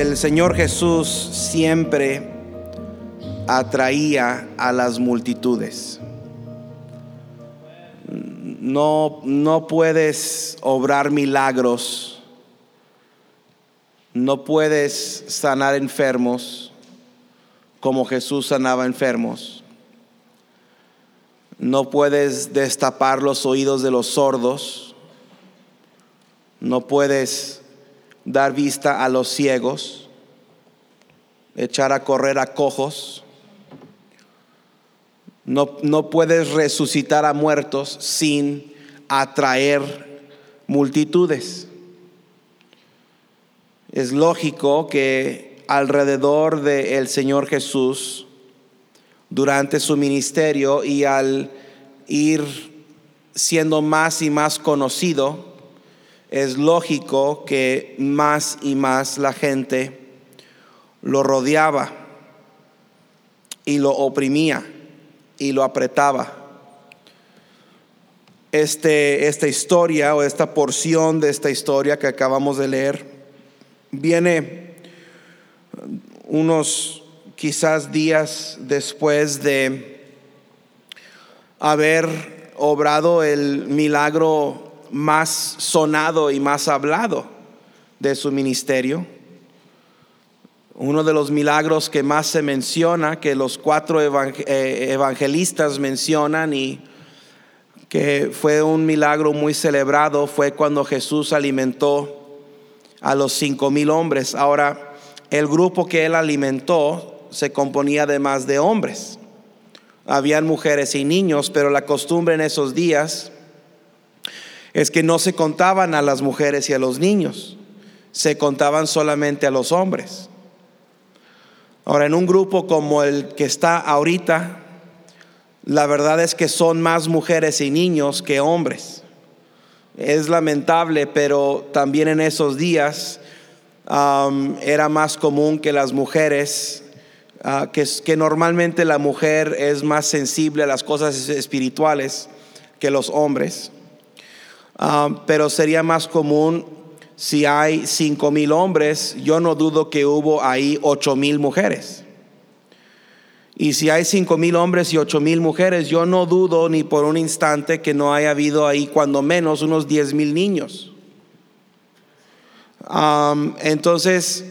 el Señor Jesús siempre atraía a las multitudes. No, no puedes obrar milagros, no puedes sanar enfermos como Jesús sanaba enfermos. No puedes destapar los oídos de los sordos. No puedes dar vista a los ciegos, echar a correr a cojos. No, no puedes resucitar a muertos sin atraer multitudes. Es lógico que alrededor del Señor Jesús, durante su ministerio y al ir siendo más y más conocido, es lógico que más y más la gente lo rodeaba y lo oprimía y lo apretaba. Este, esta historia o esta porción de esta historia que acabamos de leer viene unos quizás días después de haber obrado el milagro más sonado y más hablado de su ministerio. Uno de los milagros que más se menciona, que los cuatro eh, evangelistas mencionan y que fue un milagro muy celebrado, fue cuando Jesús alimentó a los cinco mil hombres. Ahora, el grupo que él alimentó se componía de más de hombres. Habían mujeres y niños, pero la costumbre en esos días es que no se contaban a las mujeres y a los niños, se contaban solamente a los hombres. Ahora, en un grupo como el que está ahorita, la verdad es que son más mujeres y niños que hombres. Es lamentable, pero también en esos días era más común que las mujeres, ah, que, que normalmente la mujer es más sensible a las cosas espirituales que los hombres. Ah, pero sería más común si hay cinco mil hombres, yo no dudo que hubo ahí ocho mil mujeres. Y si hay cinco mil hombres y ocho mil mujeres, yo no dudo ni por un instante que no haya habido ahí cuando menos unos diez mil niños. entonces,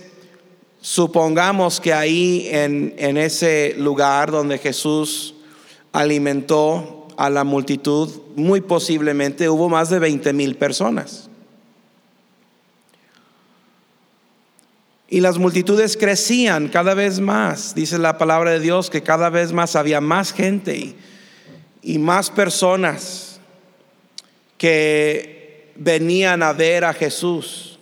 supongamos que ahí en ese lugar donde Jesús alimentó a la multitud, muy posiblemente hubo más de 20 mil personas. Y las multitudes crecían cada vez más. Dice la palabra de Dios que cada vez más había más gente y, más personas que venían a ver a Jesús.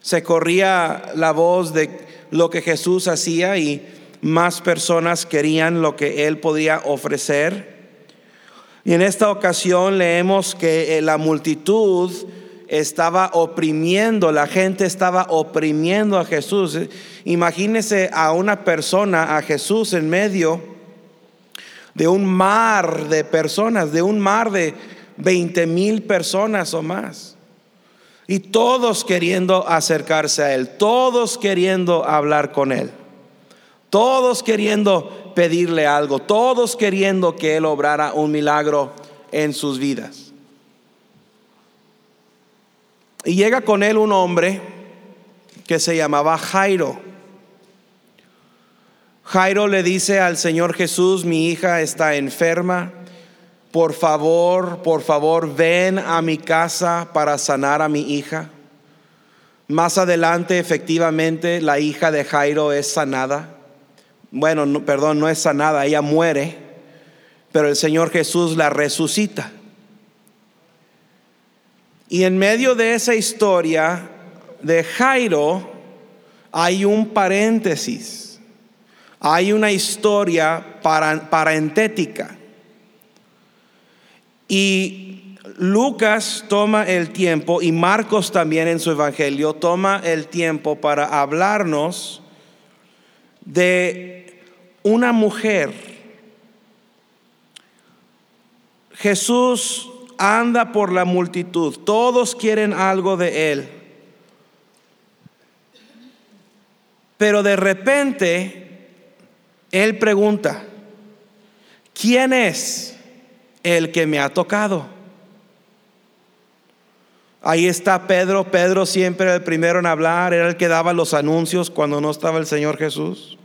Se corría la voz de lo que Jesús hacía y más personas querían lo que él podía ofrecer. Y en esta ocasión leemos que eh, la multitud estaba oprimiendo, la gente estaba oprimiendo a Jesús. Imagínese a una persona, a Jesús en medio de un mar de personas, de un mar de 20 mil personas o más. Y todos queriendo acercarse a Él, todos queriendo hablar con Él, todos queriendo pedirle algo, todos queriendo que Él obrara un milagro en sus vidas. Y llega con Él un hombre que se llamaba Jairo. Jairo le dice al Señor Jesús, mi hija está enferma, por favor, por favor, ven a mi casa para sanar a mi hija. Más adelante, efectivamente, la hija de Jairo es sanada bueno, perdón, no es sanada, ella muere, pero el Señor Jesús la resucita. Y en medio de esa historia de Jairo hay un paréntesis, hay una historia parentética. Y Lucas toma el tiempo, y Marcos también en su evangelio, toma el tiempo para hablarnos de una mujer. Jesús anda por la multitud, todos quieren algo de él. Pero de repente, él pregunta, ¿quién es el que me ha tocado? Ahí está Pedro. Pedro siempre era el primero en hablar, era el que daba los anuncios cuando no estaba el Señor Jesús.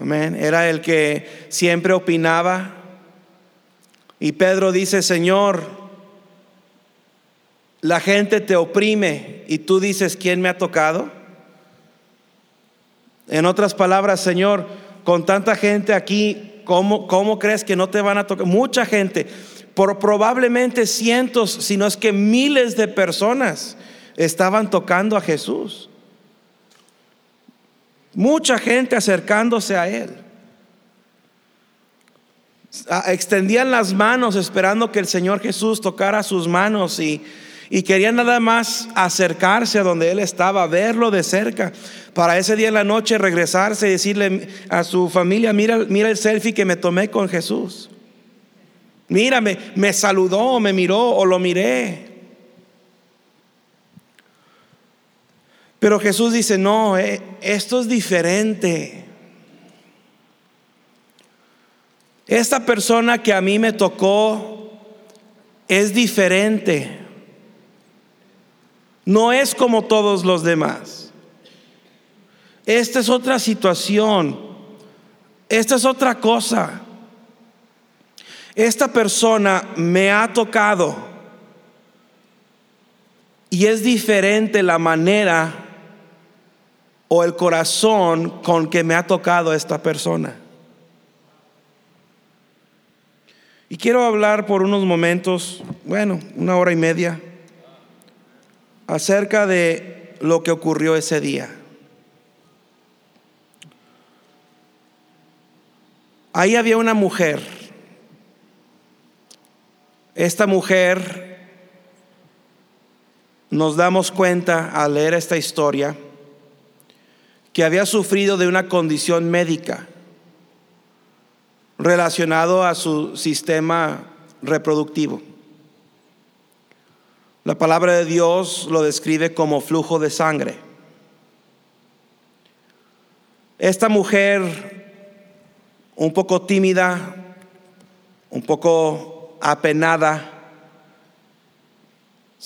Amén. Era el que siempre opinaba. Y Pedro dice, Señor, la gente te oprime y tú dices, ¿quién me ha tocado? En otras palabras, Señor, con tanta gente aquí, ¿cómo, cómo crees que no te van a tocar? Mucha gente por probablemente cientos, si no es que miles de personas estaban tocando a Jesús. Mucha gente acercándose a Él. Extendían las manos esperando que el Señor Jesús tocara sus manos y, y querían nada más acercarse a donde Él estaba, verlo de cerca, para ese día en la noche regresarse y decirle a su familia, mira, mira el selfie que me tomé con Jesús. Mírame, me saludó, me miró o lo miré. Pero Jesús dice, no, eh, esto es diferente. Esta persona que a mí me tocó es diferente. No es como todos los demás. Esta es otra situación. Esta es otra cosa esta persona me ha tocado y es diferente la manera o el corazón con que me ha tocado esta persona. Y quiero hablar por unos momentos, bueno, una hora y media, acerca de lo que ocurrió ese día. Ahí había una mujer esta mujer, nos damos cuenta al leer esta historia, que había sufrido de una condición médica relacionado a su sistema reproductivo. La palabra de Dios lo describe como flujo de sangre. Esta mujer, un poco tímida, un poco apenada,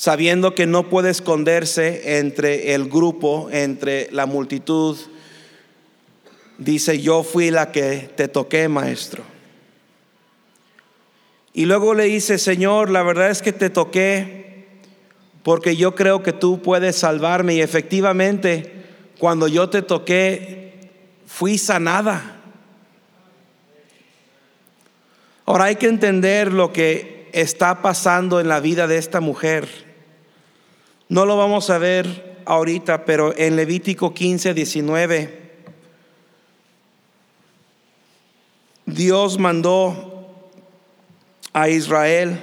sabiendo que no puede esconderse entre el grupo, entre la multitud, dice, yo fui la que te toqué, maestro. Y luego le dice, Señor, la verdad es que te toqué porque yo creo que tú puedes salvarme. Y efectivamente, cuando yo te toqué, fui sanada. Ahora hay que entender lo que está pasando en la vida de esta mujer. No lo vamos a ver ahorita, pero en Levítico 15, 19, Dios mandó a Israel,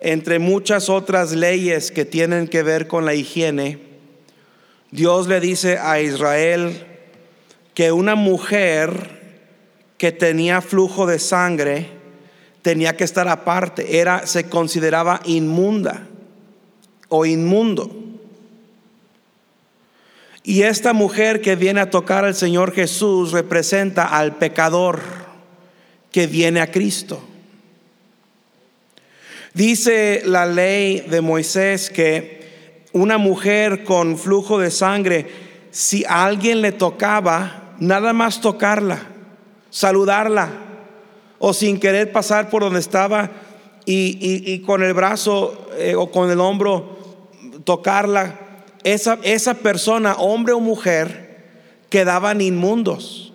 entre muchas otras leyes que tienen que ver con la higiene, Dios le dice a Israel que una mujer que tenía flujo de sangre tenía que estar aparte, era se consideraba inmunda o inmundo. Y esta mujer que viene a tocar al Señor Jesús representa al pecador que viene a Cristo. Dice la ley de Moisés que una mujer con flujo de sangre, si alguien le tocaba, nada más tocarla, saludarla o sin querer pasar por donde estaba y, con el brazo eh, o con el hombro tocarla, esa, esa persona, hombre o mujer, quedaban inmundos.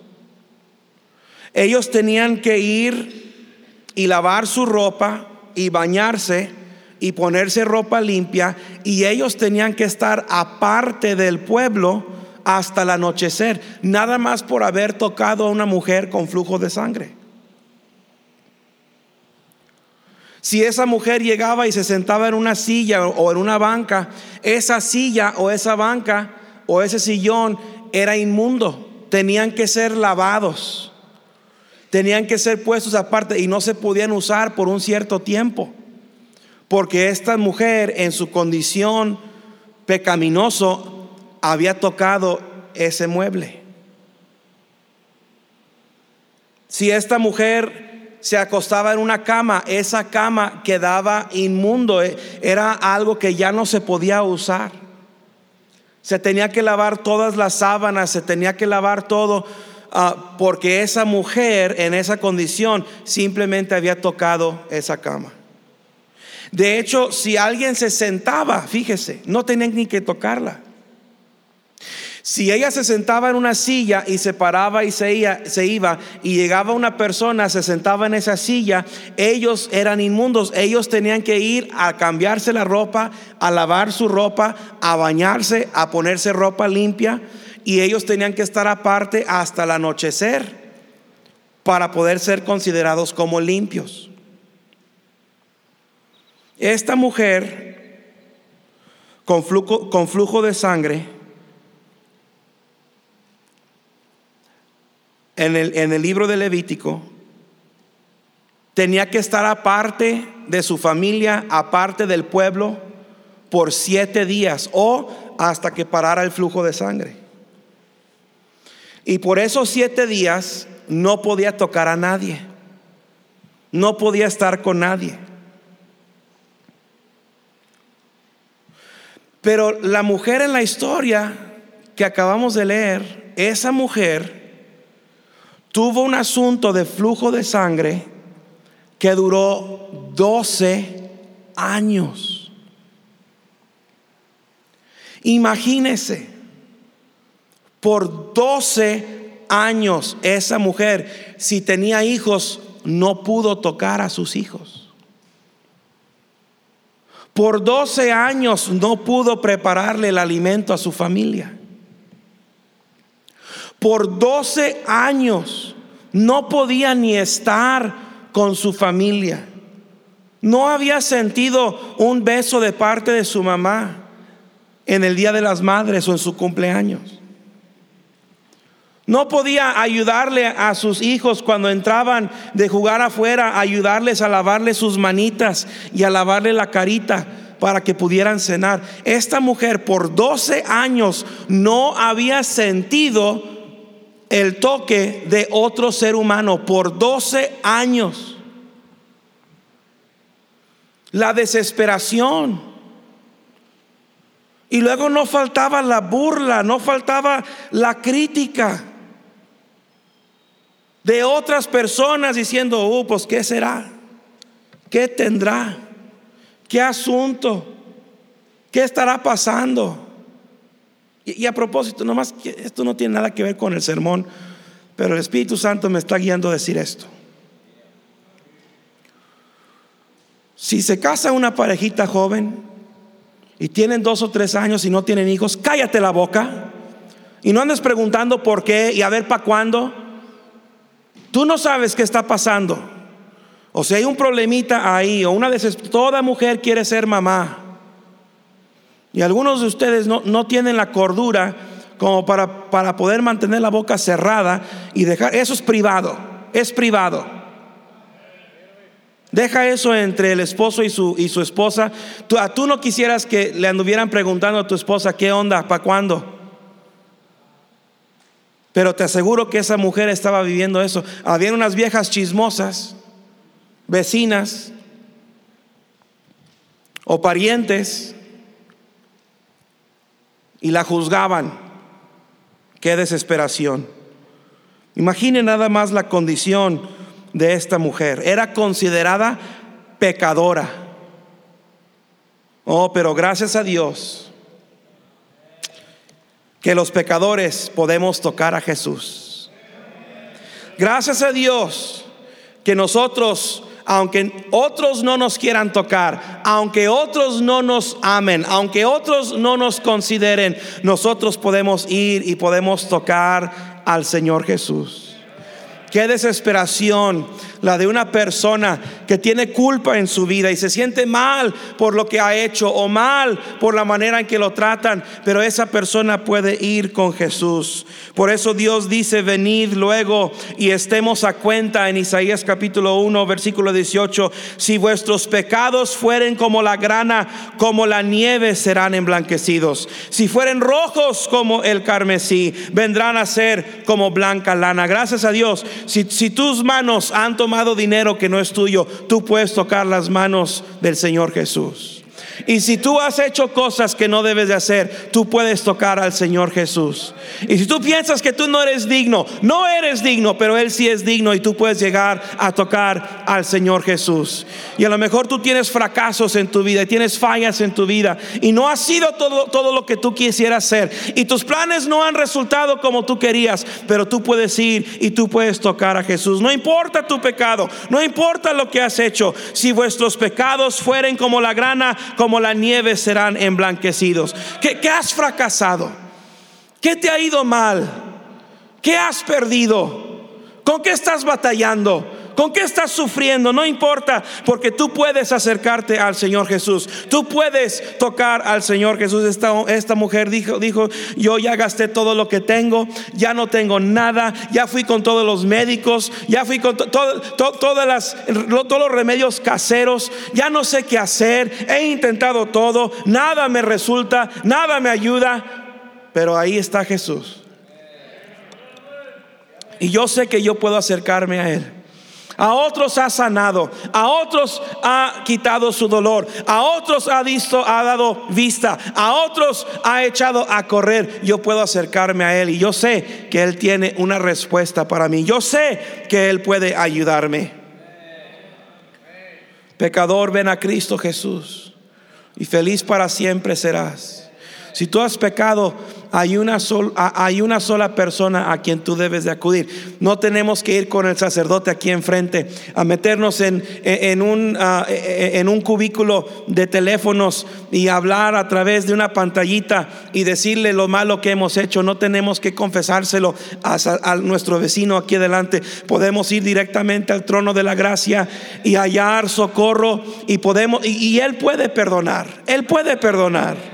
Ellos tenían que ir y lavar su ropa y bañarse y ponerse ropa limpia y ellos tenían que estar aparte del pueblo hasta el anochecer, nada más por haber tocado a una mujer con flujo de sangre. Si esa mujer llegaba y se sentaba en una silla o en una banca, esa silla o esa banca o ese sillón era inmundo. Tenían que ser lavados. Tenían que ser puestos aparte y no se podían usar por un cierto tiempo. Porque esta mujer en su condición pecaminoso había tocado ese mueble. Si esta mujer se acostaba en una cama, esa cama quedaba inmundo, eh, era algo que ya no se podía usar. Se tenía que lavar todas las sábanas, se tenía que lavar todo, ah, porque esa mujer en esa condición simplemente había tocado esa cama. De hecho, si alguien se sentaba, fíjese, no tenían ni que tocarla. Si ella se sentaba en una silla y se paraba y se, iba y llegaba una persona, se sentaba en esa silla, ellos eran inmundos, ellos tenían que ir a cambiarse la ropa, a lavar su ropa, a bañarse, a ponerse ropa limpia y ellos tenían que estar aparte hasta el anochecer para poder ser considerados como limpios. Esta mujer con flujo de sangre en el, libro de Levítico, tenía que estar aparte de su familia, aparte del pueblo, por siete días o hasta que parara el flujo de sangre. Y por esos siete días no podía tocar a nadie, no podía estar con nadie. Pero la mujer en la historia que acabamos de leer, esa mujer tuvo un asunto de flujo de sangre que duró 12 años. Imagínese, por 12 años esa mujer, si tenía hijos, no pudo tocar a sus hijos. Por 12 años no pudo prepararle el alimento a su familia por 12 años no podía ni estar con su familia. No había sentido un beso de parte de su mamá en el Día de las Madres o en su cumpleaños. No podía ayudarle a sus hijos cuando entraban de jugar afuera, ayudarles a lavarle sus manitas y a lavarle la carita para que pudieran cenar. Esta mujer por 12 años no había sentido el toque de otro ser humano por 12 años. La desesperación. Y luego no faltaba la burla, no faltaba la crítica de otras personas diciendo, oh, pues ¿qué será? ¿Qué tendrá? ¿Qué asunto? ¿Qué estará pasando? Y, a propósito, nomás esto no tiene nada que ver con el sermón, pero el Espíritu Santo me está guiando a decir esto. Si se casa una parejita joven y tienen dos o tres años y no tienen hijos, cállate la boca y no andes preguntando por qué y a ver para cuándo. Tú no sabes qué está pasando. O si hay un problemita ahí, o una de toda mujer quiere ser mamá. Y algunos de ustedes no, tienen la cordura como para, para poder mantener la boca cerrada y dejar, eso es privado, es privado. Deja eso entre el esposo y su, y su esposa. Tú, tú no quisieras que le anduvieran preguntando a tu esposa, ¿qué onda? ¿Para cuándo? Pero te aseguro que esa mujer estaba viviendo eso. Habían unas viejas chismosas, vecinas o parientes y la juzgaban. Qué desesperación. Imagine nada más la condición de esta mujer. Era considerada pecadora. Oh, pero gracias a Dios que los pecadores podemos tocar a Jesús. Gracias a Dios que nosotros aunque otros no nos quieran tocar, aunque otros no nos amen, aunque otros no nos consideren, nosotros podemos ir y podemos tocar al Señor Jesús. Qué desesperación la de una persona que tiene culpa en su vida y se siente mal por lo que ha hecho o mal por la manera en que lo tratan, pero esa persona puede ir con Jesús. Por eso Dios dice, venid luego y estemos a cuenta en Isaías capítulo 1, versículo 18, si vuestros pecados fueren como la grana, como la nieve serán emblanquecidos. Si fueren rojos como el carmesí, vendrán a ser como blanca lana. Gracias a Dios, si, tus manos han tomado dinero que no es tuyo, tú puedes tocar las manos del Señor Jesús. Y si tú has hecho cosas que no debes de hacer, tú puedes tocar al Señor Jesús. Y si tú piensas que tú no eres digno, no eres digno, pero Él sí es digno y tú puedes llegar a tocar al Señor Jesús. Y a lo mejor tú tienes fracasos en tu vida y tienes fallas en tu vida y no ha sido todo, todo lo que tú quisieras ser. Y tus planes no han resultado como tú querías, pero tú puedes ir y tú puedes tocar a Jesús. No importa tu pecado, no importa lo que has hecho. Si vuestros pecados fueren como la grana, como la nieve serán emblanquecidos. ¿Qué, qué has fracasado? ¿Qué te ha ido mal? ¿Qué has perdido? ¿Con qué estás batallando? ¿Con qué estás sufriendo? No importa, porque tú puedes acercarte al Señor Jesús. Tú puedes tocar al Señor Jesús. Esta, mujer dijo, dijo, yo ya gasté todo lo que tengo, ya no tengo nada, ya fui con todos los médicos, ya fui con todas las, todos los remedios caseros, ya no sé qué hacer, he intentado todo, nada me resulta, nada me ayuda, pero ahí está Jesús. Y yo sé que yo puedo acercarme a Él. A otros ha sanado, a otros ha quitado su dolor, a otros ha visto, ha dado vista, a otros ha echado a correr. Yo puedo acercarme a Él y yo sé que Él tiene una respuesta para mí. Yo sé que Él puede ayudarme. Pecador, ven a Cristo Jesús y feliz para siempre serás. Si tú has pecado, hay una, hay una sola persona a quien tú debes de acudir. No tenemos que ir con el sacerdote aquí enfrente a meternos en, en, un, ah, en un cubículo de teléfonos y hablar a través de una pantallita y decirle lo malo que hemos hecho. No tenemos que confesárselo a, nuestro vecino aquí adelante. Podemos ir directamente al trono de la gracia y hallar socorro y podemos y él puede perdonar. Él puede perdonar.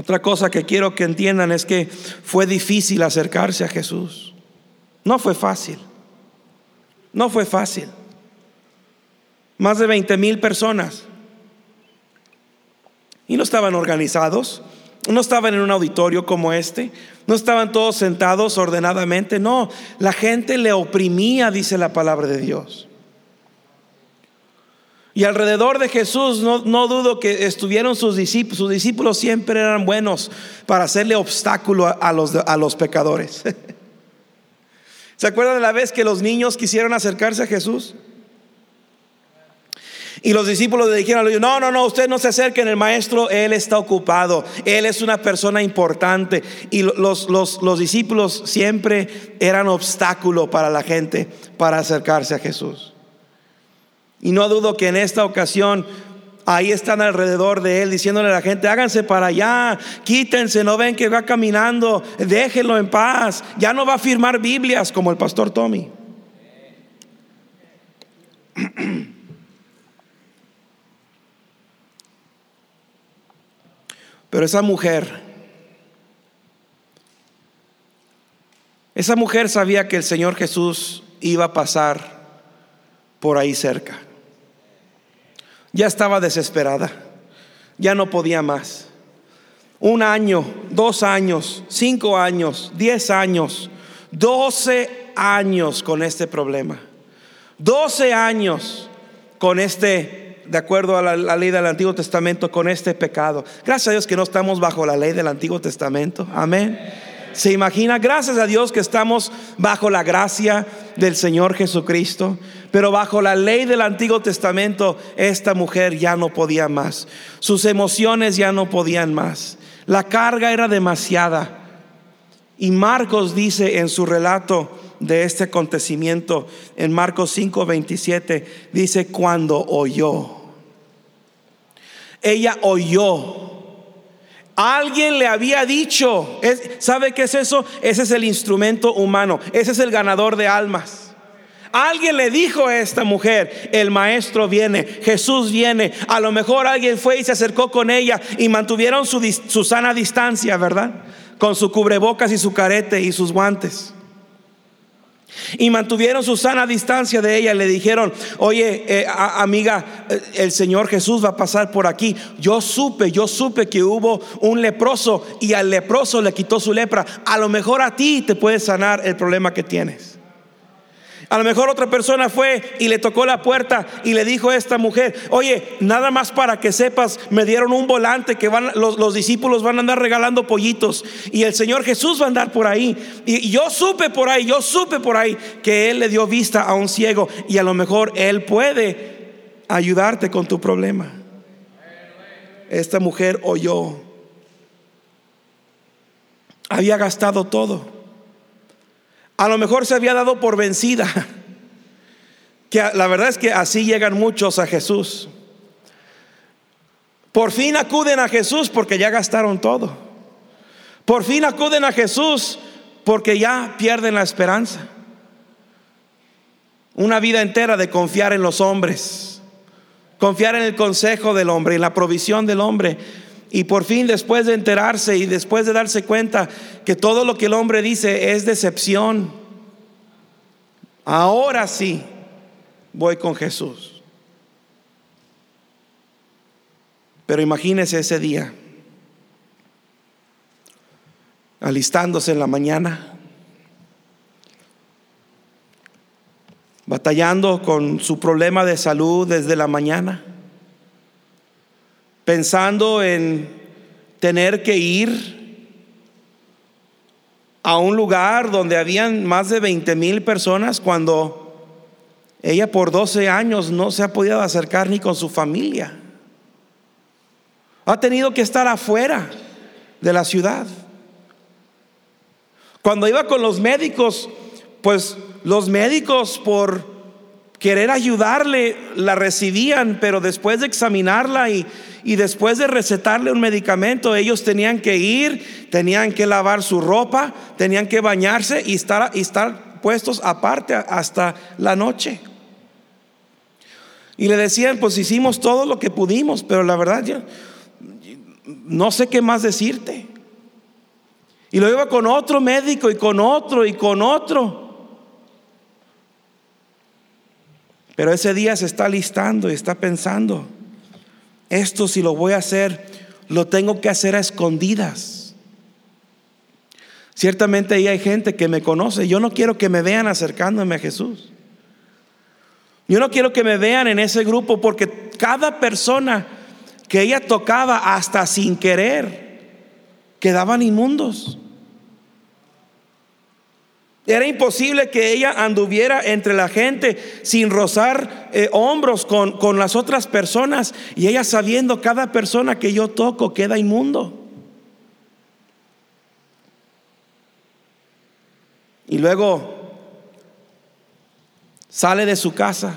Otra cosa que quiero que entiendan es que fue difícil acercarse a Jesús. No fue fácil. No fue fácil. Más de 20 mil personas. Y no estaban organizados. No estaban en un auditorio como este. No estaban todos sentados ordenadamente. No, la gente le oprimía, dice la palabra de Dios. Y alrededor de Jesús no, dudo que estuvieron sus discípulos. Sus discípulos siempre eran buenos para hacerle obstáculo a, los, a los pecadores. ¿Se acuerdan de la vez que los niños quisieron acercarse a Jesús? Y los discípulos le dijeron, no, no, no, usted no se acerquen, el maestro, él está ocupado, él es una persona importante. Y los, los, los discípulos siempre eran obstáculo para la gente para acercarse a Jesús. Y no dudo que en esta ocasión ahí están alrededor de él diciéndole a la gente, háganse para allá, quítense, no ven que va caminando, déjenlo en paz, ya no va a firmar Biblias como el pastor Tommy. Pero esa mujer, esa mujer sabía que el Señor Jesús iba a pasar por ahí cerca. Ya estaba desesperada, ya no podía más. Un año, dos años, cinco años, diez años, doce años con este problema. Doce años con este, de acuerdo a la, ley del Antiguo Testamento, con este pecado. Gracias a Dios que no estamos bajo la ley del Antiguo Testamento. Amén. ¿Se imagina? Gracias a Dios que estamos bajo la gracia del Señor Jesucristo. Pero bajo la ley del Antiguo Testamento, esta mujer ya no podía más. Sus emociones ya no podían más. La carga era demasiada. Y Marcos dice en su relato de este acontecimiento, en Marcos 5:27, dice, cuando oyó. Ella oyó Alguien le había dicho, ¿sabe qué es eso? Ese es el instrumento humano, ese es el ganador de almas. Alguien le dijo a esta mujer, el maestro viene, Jesús viene. A lo mejor alguien fue y se acercó con ella y mantuvieron su, su sana distancia, ¿verdad? Con su cubrebocas y su carete y sus guantes. Y mantuvieron su sana distancia de ella. Le dijeron, oye, eh, amiga, eh, el Señor Jesús va a pasar por aquí. Yo supe, yo supe que hubo un leproso y al leproso le quitó su lepra. A lo mejor a ti te puede sanar el problema que tienes. A lo mejor otra persona fue y le tocó la puerta y le dijo a esta mujer, oye, nada más para que sepas, me dieron un volante que van, los, discípulos van a andar regalando pollitos y el Señor Jesús va a andar por ahí. Y, y yo supe por ahí, yo supe por ahí que Él le dio vista a un ciego y a lo mejor Él puede ayudarte con tu problema. Esta mujer oyó. Había gastado todo a lo mejor se había dado por vencida. Que la verdad es que así llegan muchos a Jesús. Por fin acuden a Jesús porque ya gastaron todo. Por fin acuden a Jesús porque ya pierden la esperanza. Una vida entera de confiar en los hombres, confiar en el consejo del hombre, en la provisión del hombre. Y por fin después de enterarse y después de darse cuenta que todo lo que el hombre dice es decepción, ahora sí voy con Jesús. Pero imagínese ese día, alistándose en la mañana, batallando con su problema de salud desde la mañana pensando en tener que ir a un lugar donde habían más de 20 mil personas cuando ella por 12 años no se ha podido acercar ni con su familia. Ha tenido que estar afuera de la ciudad. Cuando iba con los médicos, pues los médicos por querer ayudarle la recibían, pero después de examinarla y, y después de recetarle un medicamento, ellos tenían que ir, tenían que lavar su ropa, tenían que bañarse y estar, y estar puestos aparte hasta la noche. Y le decían, pues hicimos todo lo que pudimos, pero la verdad yo no sé qué más decirte. Y lo iba con otro médico y con otro y con otro. Pero ese día se está listando y está pensando esto si lo voy a hacer, lo tengo que hacer a escondidas. Ciertamente ahí hay gente que me conoce. Yo no quiero que me vean acercándome a Jesús. Yo no quiero que me vean en ese grupo porque cada persona que ella tocaba hasta sin querer quedaban inmundos. Era imposible que ella anduviera entre la gente sin rozar eh, hombros con, con las otras personas y ella sabiendo cada persona que yo toco queda inmundo. Y luego sale de su casa,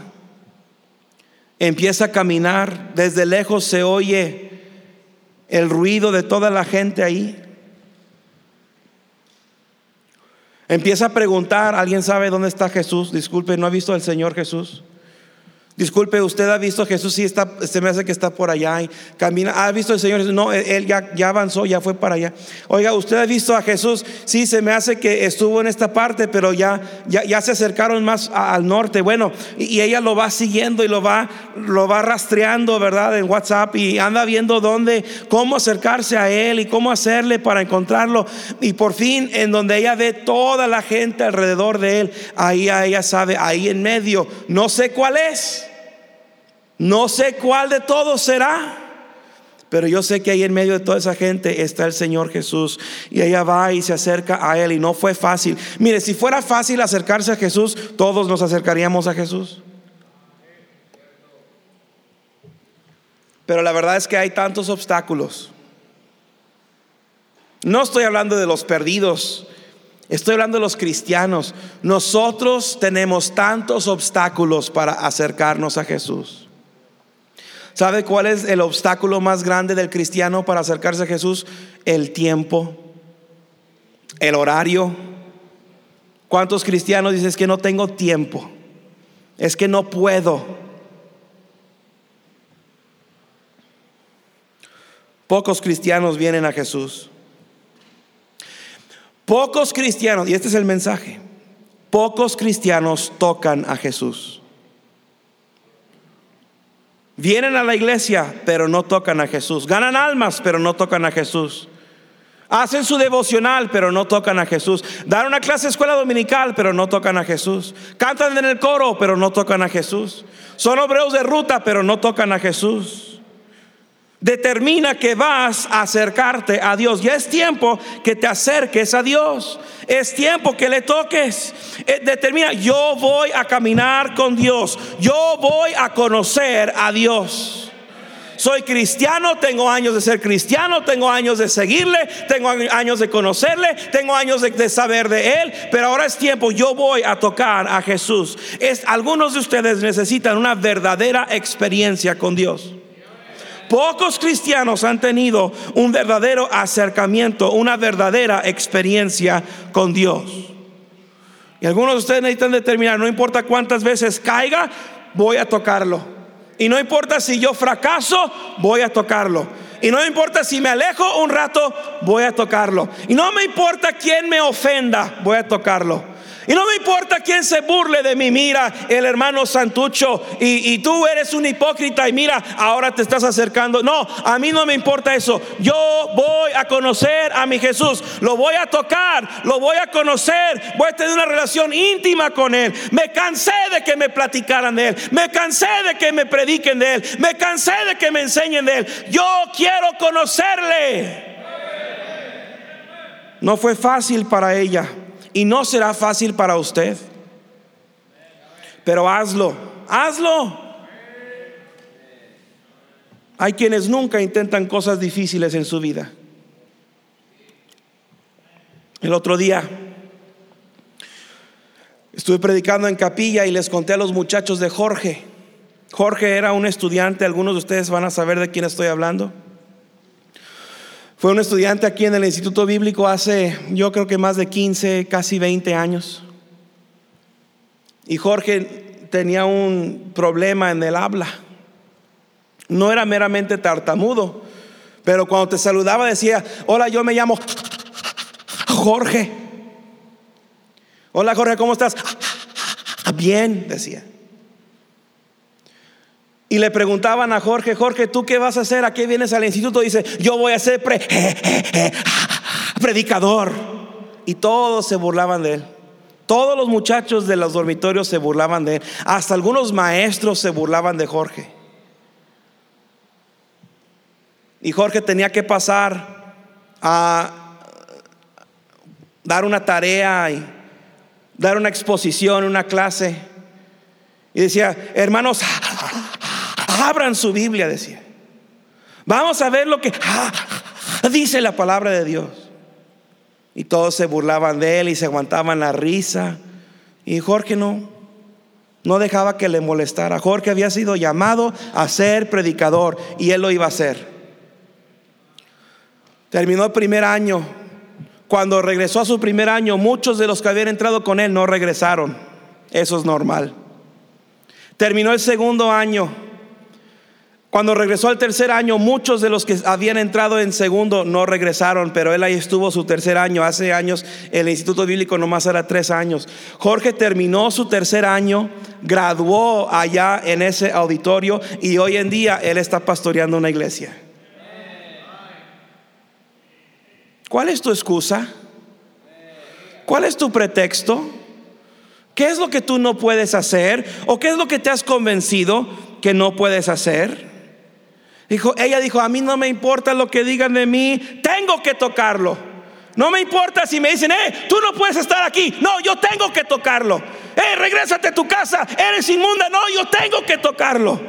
empieza a caminar, desde lejos se oye el ruido de toda la gente ahí. Empieza a preguntar, ¿alguien sabe dónde está Jesús? Disculpe, ¿no ha visto al Señor Jesús? Disculpe, usted ha visto a Jesús, sí está, se me hace que está por allá y camina. ¿Ha visto al Señor Jesús? No, él ya, avanzó, ya fue para allá. Oiga, ¿usted ha visto a Jesús? Sí, se me hace que estuvo en esta parte, pero ya, ya, ya se acercaron más al norte. Bueno, y, ella lo va siguiendo y lo va, lo va rastreando, ¿verdad? En WhatsApp y anda viendo dónde, cómo acercarse a él y cómo hacerle para encontrarlo. Y por fin, en donde ella ve toda la gente alrededor de él, ahí ella sabe, ahí en medio, no sé cuál es no sé cuál de todos será. Pero yo sé que ahí en medio de toda esa gente está el Señor Jesús. Y ella va y se acerca a Él. Y no fue fácil. Mire, si fuera fácil acercarse a Jesús, todos nos acercaríamos a Jesús. Pero la verdad es que hay tantos obstáculos. No estoy hablando de los perdidos. Estoy hablando de los cristianos. Nosotros tenemos tantos obstáculos para acercarnos a Jesús ¿Sabe cuál es el obstáculo más grande del cristiano para acercarse a Jesús? El tiempo, el horario. ¿Cuántos cristianos dicen que no tengo tiempo? Es que no puedo. Pocos cristianos vienen a Jesús. Pocos cristianos, y este es el mensaje, pocos cristianos tocan a Jesús. Vienen a la iglesia, pero no tocan a Jesús. Ganan almas, pero no tocan a Jesús. Hacen su devocional, pero no tocan a Jesús. Dan una clase de escuela dominical, pero no tocan a Jesús. Cantan en el coro, pero no tocan a Jesús. Son obreros de ruta, pero no tocan a Jesús determina que vas a acercarte a Dios. Ya es tiempo que te acerques a Dios. Es tiempo que le toques. Eh, determina, yo voy a caminar con Dios. Yo voy a conocer a Dios. Soy cristiano, tengo años de ser cristiano, tengo años de seguirle, tengo años de conocerle, tengo años de, saber de él, pero ahora es tiempo, yo voy a tocar a Jesús. Es, algunos de ustedes necesitan una verdadera experiencia con Dios. Pocos cristianos han tenido un verdadero acercamiento, una verdadera experiencia con Dios. Y algunos de ustedes necesitan determinar, no importa cuántas veces caiga, voy a tocarlo. Y no importa si yo fracaso, voy a tocarlo. Y no importa si me alejo un rato, voy a tocarlo. Y no me importa quién me ofenda, voy a tocarlo. Y no me importa quién se burle de mí. Mira, el hermano Santucho, y, tú eres un hipócrita y mira, ahora te estás acercando. No, a mí no me importa eso. Yo voy a conocer a mi Jesús. Lo voy a tocar, lo voy a conocer. Voy a tener una relación íntima con Él. Me cansé de que me platicaran de Él. Me cansé de que me prediquen de Él. Me cansé de que me enseñen de Él. Yo quiero conocerle. No fue fácil para ella y no será fácil para usted. Pero hazlo, hazlo. Hay quienes nunca intentan cosas difíciles en su vida. El otro día estuve predicando en capilla y les conté a los muchachos de Jorge. Jorge era un estudiante, algunos de ustedes van a saber de quién estoy hablando. Fue un estudiante aquí en el Instituto Bíblico hace, yo creo que más de 15, casi 20 años. Y Jorge tenía un problema en el habla. No era meramente tartamudo, pero cuando te saludaba decía, hola, yo me llamo Jorge. Hola Jorge, ¿cómo estás? Bien, decía. Y le preguntaban a Jorge, Jorge, ¿tú qué vas a hacer? ¿A qué vienes al instituto? Dice, yo voy a ser predicador. Y todos se burlaban de él. Todos los muchachos de los dormitorios se burlaban de él. Hasta algunos maestros se burlaban de Jorge. Y Jorge tenía que pasar a dar una tarea y dar una exposición, una clase. Y decía, hermanos, abran su Biblia, decía. Vamos a ver lo que ah, dice la palabra de Dios. Y todos se burlaban de él y se aguantaban la risa. Y Jorge no, no dejaba que le molestara. Jorge había sido llamado a ser predicador y él lo iba a hacer. Terminó el primer año. Cuando regresó a su primer año, muchos de los que habían entrado con él no regresaron. Eso es normal. Terminó el segundo año. Cuando regresó al tercer año, muchos de los que habían entrado en segundo no regresaron, pero él ahí estuvo su tercer año. Hace años el Instituto Bíblico nomás era tres años. Jorge terminó su tercer año, graduó allá en ese auditorio y hoy en día él está pastoreando una iglesia. ¿Cuál es tu excusa? ¿Cuál es tu pretexto? ¿Qué es lo que tú no puedes hacer? ¿O qué es lo que te has convencido que no puedes hacer? Dijo, ella dijo, a mí no me importa lo que digan de mí, tengo que tocarlo. No me importa si me dicen, eh, tú no puedes estar aquí. No, yo tengo que tocarlo. Eh, regrésate a tu casa, eres inmunda. No, yo tengo que tocarlo.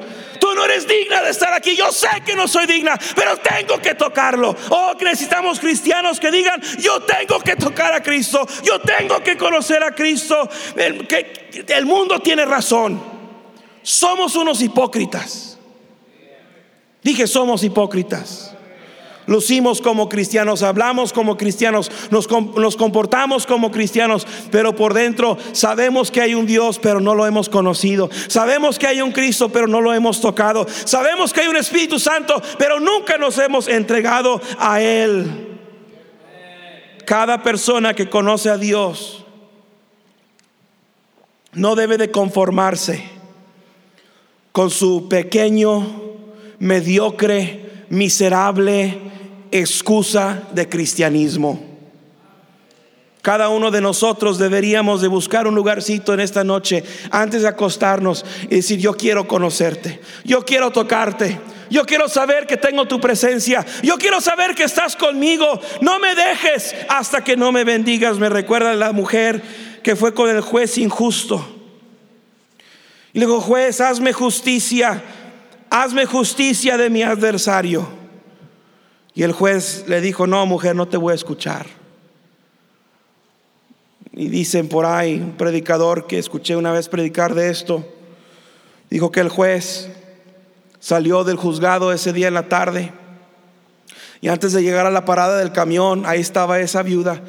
Tú no eres digna de estar aquí. Yo sé que no soy digna, pero tengo que tocarlo. Oh, necesitamos cristianos que digan, yo tengo que tocar a Cristo. Yo tengo que conocer a Cristo. que el mundo tiene razón. Somos unos hipócritas. Dije, somos hipócritas. Lucimos como cristianos, hablamos como cristianos, nos, nos, comportamos como cristianos, pero por dentro sabemos que hay un Dios, pero no lo hemos conocido. Sabemos que hay un Cristo, pero no lo hemos tocado. Sabemos que hay un Espíritu Santo, pero nunca nos hemos entregado a Él. Cada persona que conoce a Dios no debe de conformarse con su pequeño, mediocre, miserable excusa de cristianismo. Cada uno de nosotros deberíamos de buscar un lugarcito en esta noche antes de acostarnos y decir, yo quiero conocerte, yo quiero tocarte, yo quiero saber que tengo tu presencia, yo quiero saber que estás conmigo, no me dejes hasta que no me bendigas. Me recuerda la mujer que fue con el juez injusto. Y le juez, hazme justicia, hazme justicia de mi adversario. Y el juez le dijo, no, mujer, no te voy a escuchar. Y dicen por ahí, un predicador que escuché una vez predicar de esto, dijo que el juez salió del juzgado ese día en la tarde. Y antes de llegar a la parada del camión, ahí estaba esa viuda.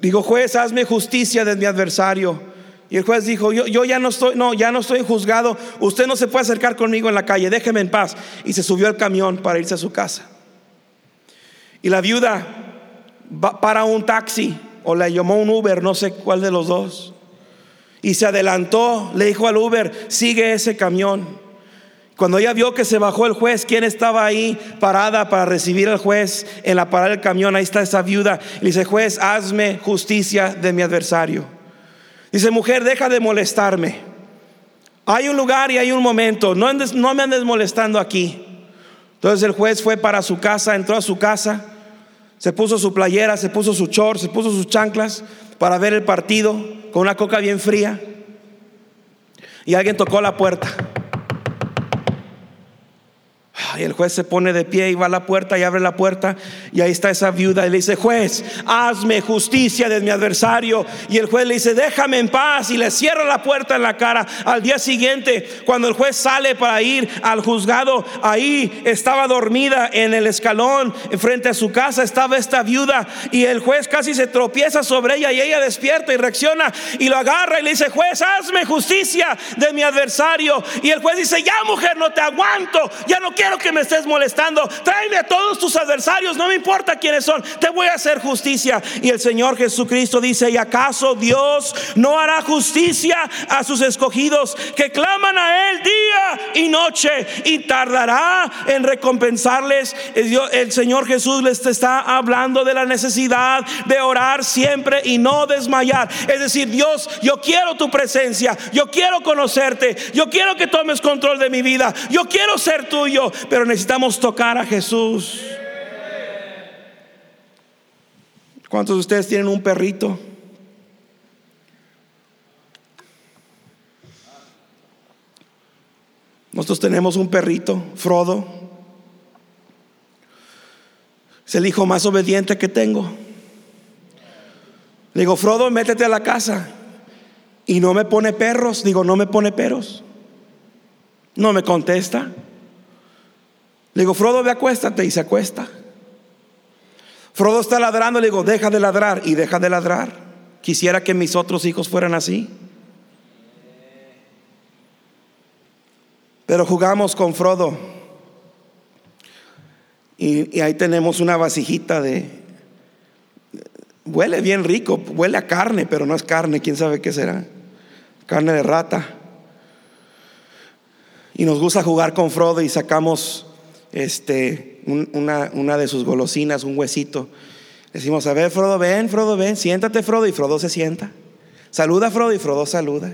Dijo, juez, hazme justicia de mi adversario. Y el juez dijo, yo, yo, ya no estoy, no, ya no estoy juzgado, usted no se puede acercar conmigo en la calle, déjeme en paz. Y se subió al camión para irse a su casa. Y la viuda para un taxi o le llamó un Uber, no sé cuál de los dos. Y se adelantó, le dijo al Uber, sigue ese camión. Cuando ella vio que se bajó el juez, ¿quién estaba ahí parada para recibir al juez en la parada del camión? Ahí está esa viuda. Y dice, juez, hazme justicia de mi adversario. Dice, mujer, deja de molestarme. Hay un lugar y hay un momento. No, me andes molestando aquí. Entonces el juez fue para su casa, entró a su casa, se puso su playera, se puso su short, se puso sus chanclas para ver el partido con una coca bien fría. Y alguien tocó la puerta. Y el juez se pone de pie y va a la puerta y abre la puerta y ahí está esa viuda y le dice, juez, hazme justicia de mi adversario. Y el juez le dice, déjame en paz y le cierra la puerta en la cara. Al día siguiente, cuando el juez sale para ir al juzgado, ahí estaba dormida en el escalón, frente a su casa estaba esta viuda y el juez casi se tropieza sobre ella y ella despierta y reacciona y lo agarra y le dice, juez, hazme justicia de mi adversario. Y el juez dice, ya mujer, no te aguanto, ya no quiero que me estés molestando. Tráeme a todos tus adversarios, no me importa quiénes son, te voy a hacer justicia. Y el Señor Jesucristo dice, ¿y acaso Dios no hará justicia a sus escogidos que claman a Él día y noche y tardará en recompensarles? El Señor Jesús les está hablando de la necesidad de orar siempre y no desmayar. Es decir, Dios, yo quiero tu presencia, yo quiero conocerte, yo quiero que tomes control de mi vida, yo quiero ser tuyo, pero necesitamos tocar a Jesús. ¿Cuántos de ustedes tienen un perrito? Nosotros tenemos un perrito, Frodo. Es el hijo más obediente que tengo. Le digo, Frodo, métete a la casa. Y no me pone perros. Digo, no me pone perros. No me contesta. Le digo, Frodo, ve acuéstate y se acuesta. Frodo está ladrando, le digo, deja de ladrar y deja de ladrar. Quisiera que mis otros hijos fueran así. Pero jugamos con Frodo. Y, y, ahí tenemos una vasijita de... Huele bien rico, huele a carne, pero no es carne, quién sabe qué será. Carne de rata. Y nos gusta jugar con Frodo y sacamos este, una, de sus golosinas, un huesito. Decimos, a ver, Frodo, ven, Frodo, ven, siéntate, Frodo, y Frodo se sienta. Saluda, Frodo, y Frodo saluda.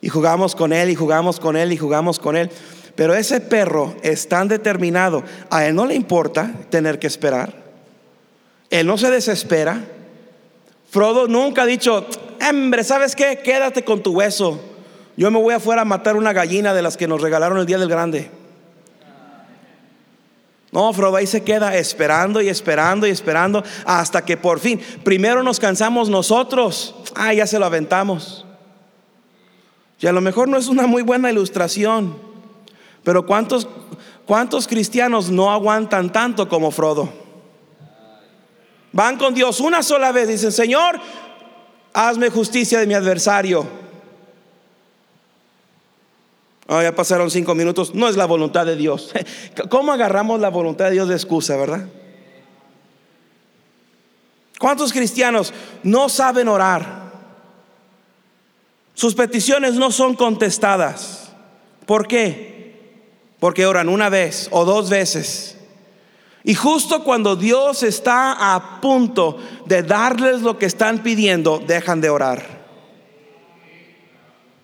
Y jugamos con él, y jugamos con él, y jugamos con él. Pero ese perro es tan determinado, a él no le importa tener que esperar. Él no se desespera. Frodo nunca ha dicho, hombre, ¿sabes qué? Quédate con tu hueso. Yo me voy afuera a matar una gallina de las que nos regalaron el día del grande. No, Frodo ahí se queda esperando y esperando y esperando hasta que por fin, primero nos cansamos nosotros, ah, ya se lo aventamos. Y a lo mejor no es una muy buena ilustración, pero ¿cuántos, ¿Cuántos cristianos no aguantan tanto como Frodo? Van con Dios una sola vez, dicen, Señor, hazme justicia de mi adversario. Oh, ya pasaron cinco minutos, no es la voluntad de Dios. ¿Cómo agarramos la voluntad de Dios de excusa, verdad? ¿Cuántos cristianos no saben orar? Sus peticiones no son contestadas. ¿Por qué? Porque oran una vez o dos veces. Y justo cuando Dios está a punto de darles lo que están pidiendo, dejan de orar.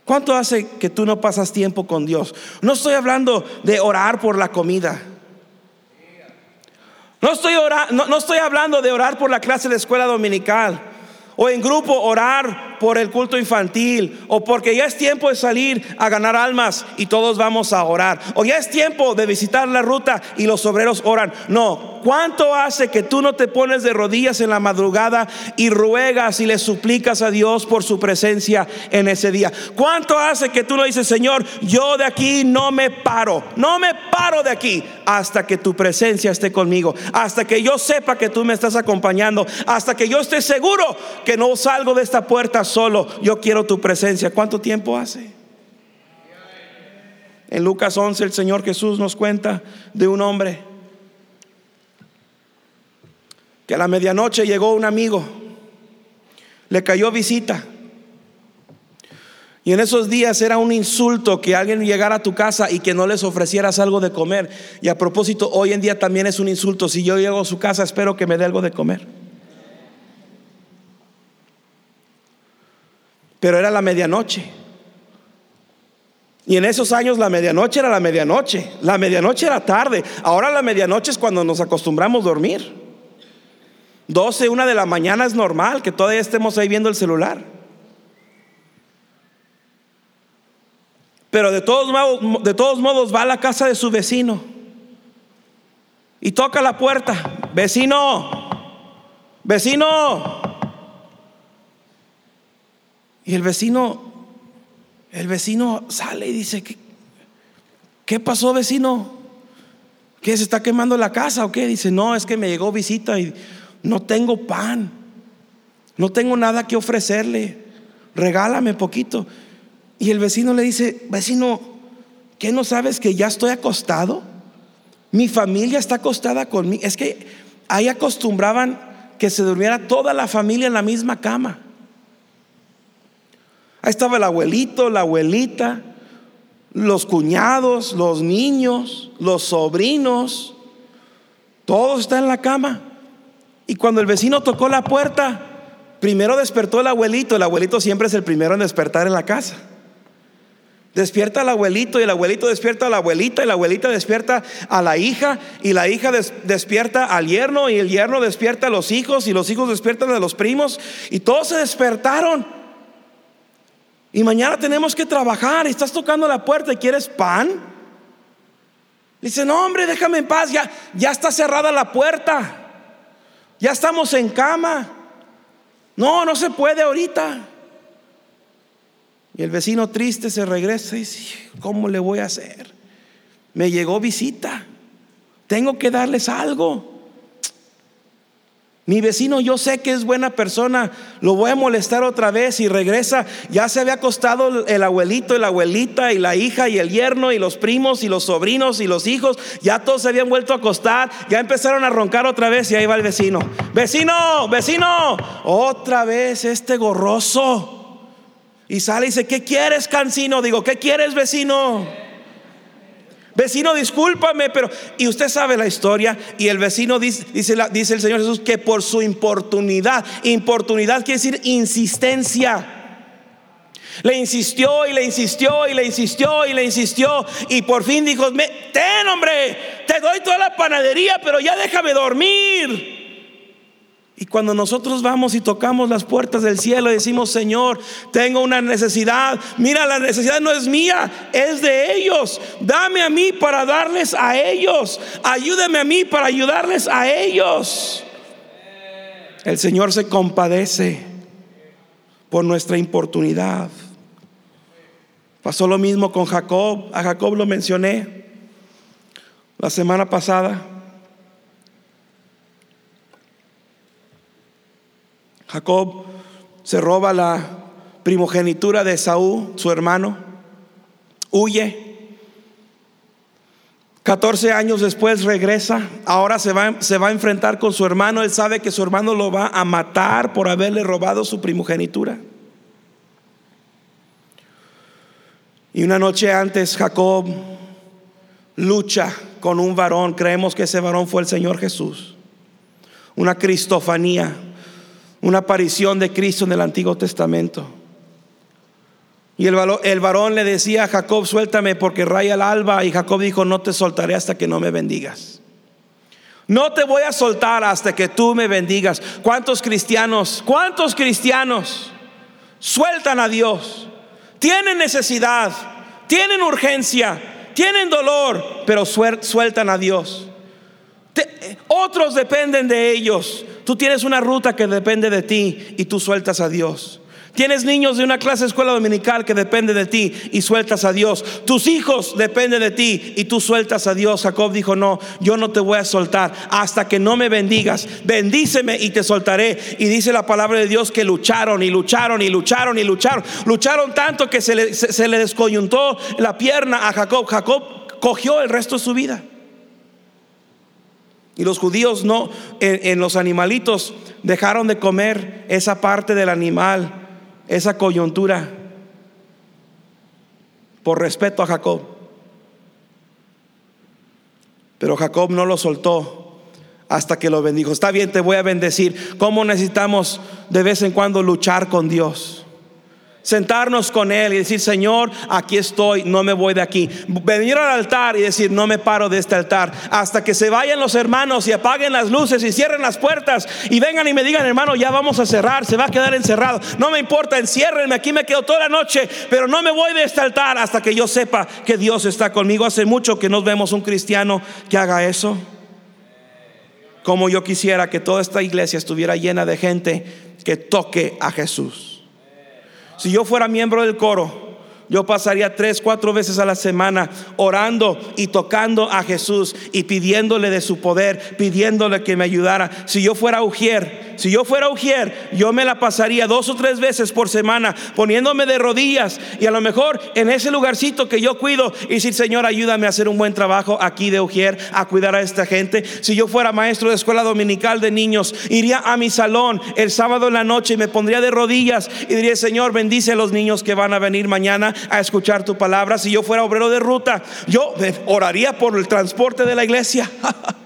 ¿Cuánto hace que tú no pasas tiempo con Dios? No estoy hablando de orar por la comida. No estoy, no, estoy hablando de orar por la clase de escuela dominical o en grupo orar por el culto infantil o porque ya es tiempo de salir a ganar almas y todos vamos a orar o ya es tiempo de visitar la ruta y los obreros oran. No, ¿cuánto hace que tú no te pones de rodillas en la madrugada y ruegas y le suplicas a Dios por su presencia en ese día? ¿Cuánto hace que tú no dices, Señor, yo de aquí no me paro, no me paro de aquí hasta que tu presencia esté conmigo, hasta que yo sepa que tú me estás acompañando, hasta que yo esté seguro que no salgo de esta puerta solo, yo quiero tu presencia. ¿Cuánto tiempo hace? En Lucas 11 el Señor Jesús nos cuenta de un hombre que a la medianoche llegó un amigo, le cayó visita. Y en esos días era un insulto que alguien llegara a tu casa y que no les ofrecieras algo de comer. Y a propósito, hoy en día también es un insulto. Si yo llego a su casa, espero que me dé algo de comer. Pero era la medianoche. Y en esos años la medianoche era la medianoche, la medianoche era tarde, ahora la medianoche es cuando nos acostumbramos a dormir. 12, una de la mañana es normal que todavía estemos ahí viendo el celular. Pero de todos, modos, de todos modos va a la casa de su vecino y toca la puerta. Vecino, vecino, y el vecino, el vecino sale y dice, ¿qué, qué pasó vecino? ¿Qué se está quemando la casa o qué? Dice, no, es que me llegó visita y no tengo pan, no tengo nada que ofrecerle, regálame poquito. Y el vecino le dice, vecino, ¿qué no sabes que ya estoy acostado? Mi familia está acostada conmigo. Es que ahí acostumbraban que se durmiera toda la familia en la misma cama. Ahí estaba el abuelito, la abuelita, los cuñados, los niños, los sobrinos. Todos están en la cama. Y cuando el vecino tocó la puerta, primero despertó el abuelito. El abuelito siempre es el primero en despertar en la casa. Despierta al abuelito y el abuelito despierta a la abuelita y la abuelita despierta a la hija y la hija despierta al yerno y el yerno despierta a los hijos y los hijos despiertan a los primos y todos se despertaron. Y mañana tenemos que trabajar. Estás tocando la puerta y quieres pan. Dice, no, hombre, déjame en paz. Ya, ya está cerrada la puerta. Ya estamos en cama. No, no se puede ahorita. Y el vecino triste se regresa y dice, ¿cómo le voy a hacer? Me llegó visita. Tengo que darles algo. Mi vecino yo sé que es buena persona, lo voy a molestar otra vez y regresa. Ya se había acostado el abuelito y la abuelita y la hija y el yerno y los primos y los sobrinos y los hijos. Ya todos se habían vuelto a acostar, ya empezaron a roncar otra vez y ahí va el vecino. Vecino, vecino, otra vez este gorroso. Y sale y dice, ¿qué quieres, cancino? Digo, ¿qué quieres, vecino? Vecino, discúlpame, pero... Y usted sabe la historia. Y el vecino dice, dice, el Señor Jesús que por su importunidad, importunidad quiere decir insistencia. Le insistió y le insistió y le insistió y le insistió. Y por fin dijo, ten hombre, te doy toda la panadería, pero ya déjame dormir. Y cuando nosotros vamos y tocamos las puertas del cielo decimos, Señor, tengo una necesidad, mira, la necesidad no es mía, es de ellos. Dame a mí para darles a ellos. Ayúdame a mí para ayudarles a ellos. El Señor se compadece por nuestra importunidad. Pasó lo mismo con Jacob. A Jacob lo mencioné. la semana pasada. Jacob se roba la primogenitura de Saúl, su hermano, huye. 14 años después regresa, ahora se va, se va a enfrentar con su hermano, él sabe que su hermano lo va a matar por haberle robado su primogenitura. Y una noche antes Jacob lucha con un varón, creemos que ese varón fue el Señor Jesús, una cristofanía, una aparición de Cristo en el Antiguo Testamento. Y el, el varón le decía a Jacob, suéltame porque raya el alba. Y Jacob dijo, no te soltaré hasta que no me bendigas. No te voy a soltar hasta que tú me bendigas. ¿Cuántos cristianos, cuántos cristianos sueltan a Dios? Tienen necesidad, tienen urgencia, tienen dolor, pero sueltan a Dios. Otros dependen de ellos. Tú tienes una ruta que depende de ti y tú sueltas a Dios. Tienes niños de una clase de escuela dominical que depende de ti y sueltas a Dios. Tus hijos dependen de ti y tú sueltas a Dios. Jacob dijo, no, yo no te voy a soltar hasta que no me bendigas. Bendíceme y te soltaré. Y dice la palabra de Dios que lucharon y lucharon y lucharon y lucharon. Lucharon tanto que se le, se, le descoyuntó la pierna a Jacob. Jacob cogió el resto de su vida. Y los judíos no, en, los animalitos, dejaron de comer esa parte del animal esa coyuntura por respeto a Jacob. Pero Jacob no lo soltó hasta que lo bendijo. Está bien, te voy a bendecir. ¿Cómo necesitamos de vez en cuando luchar con Dios? Sentarnos con Él y decir, Señor, aquí estoy, no me voy de aquí. Venir al altar y decir, no me paro de este altar. Hasta que se vayan los hermanos y apaguen las luces y cierren las puertas y vengan y me digan, hermano, ya vamos a cerrar, se va a quedar encerrado. No me importa, enciérrenme, aquí me quedo toda la noche, pero no me voy de este altar hasta que yo sepa que Dios está conmigo. Hace mucho que nos vemos un cristiano que haga eso. Como yo quisiera que toda esta iglesia estuviera llena de gente que toque a Jesús. Si yo fuera miembro del coro, yo pasaría tres, cuatro veces a la semana orando y tocando a Jesús y pidiéndole de su poder, pidiéndole que me ayudara. Si yo fuera Ujier, si yo fuera Ujier, yo me la pasaría dos o tres veces por semana poniéndome de rodillas y a lo mejor en ese lugarcito que yo cuido y decir, Señor, ayúdame a hacer un buen trabajo aquí de Ujier, a cuidar a esta gente. Si yo fuera maestro de escuela dominical de niños, iría a mi salón el sábado en la noche y me pondría de rodillas y diría, Señor, bendice a los niños que van a venir mañana a escuchar tu palabra. Si yo fuera obrero de ruta, yo oraría por el transporte de la iglesia.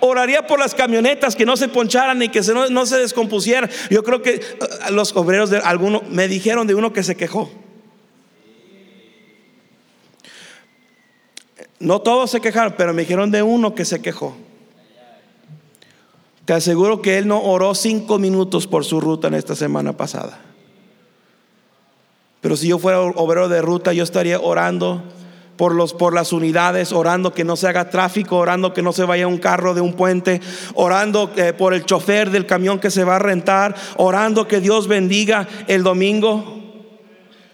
Oraría por las camionetas que no se poncharan y que no, se descompusieran. Yo creo que uh, los obreros de alguno me dijeron de uno que se quejó. No todos se quejaron, pero me dijeron de uno que se quejó. Te aseguro que él no oró cinco minutos por su ruta en esta semana pasada. Pero si yo fuera obrero de ruta, yo estaría orando por, los, por las unidades, orando que no se haga tráfico, orando que no se vaya un carro de un puente, orando eh, por el chofer del camión que se va a rentar, orando que Dios bendiga el domingo.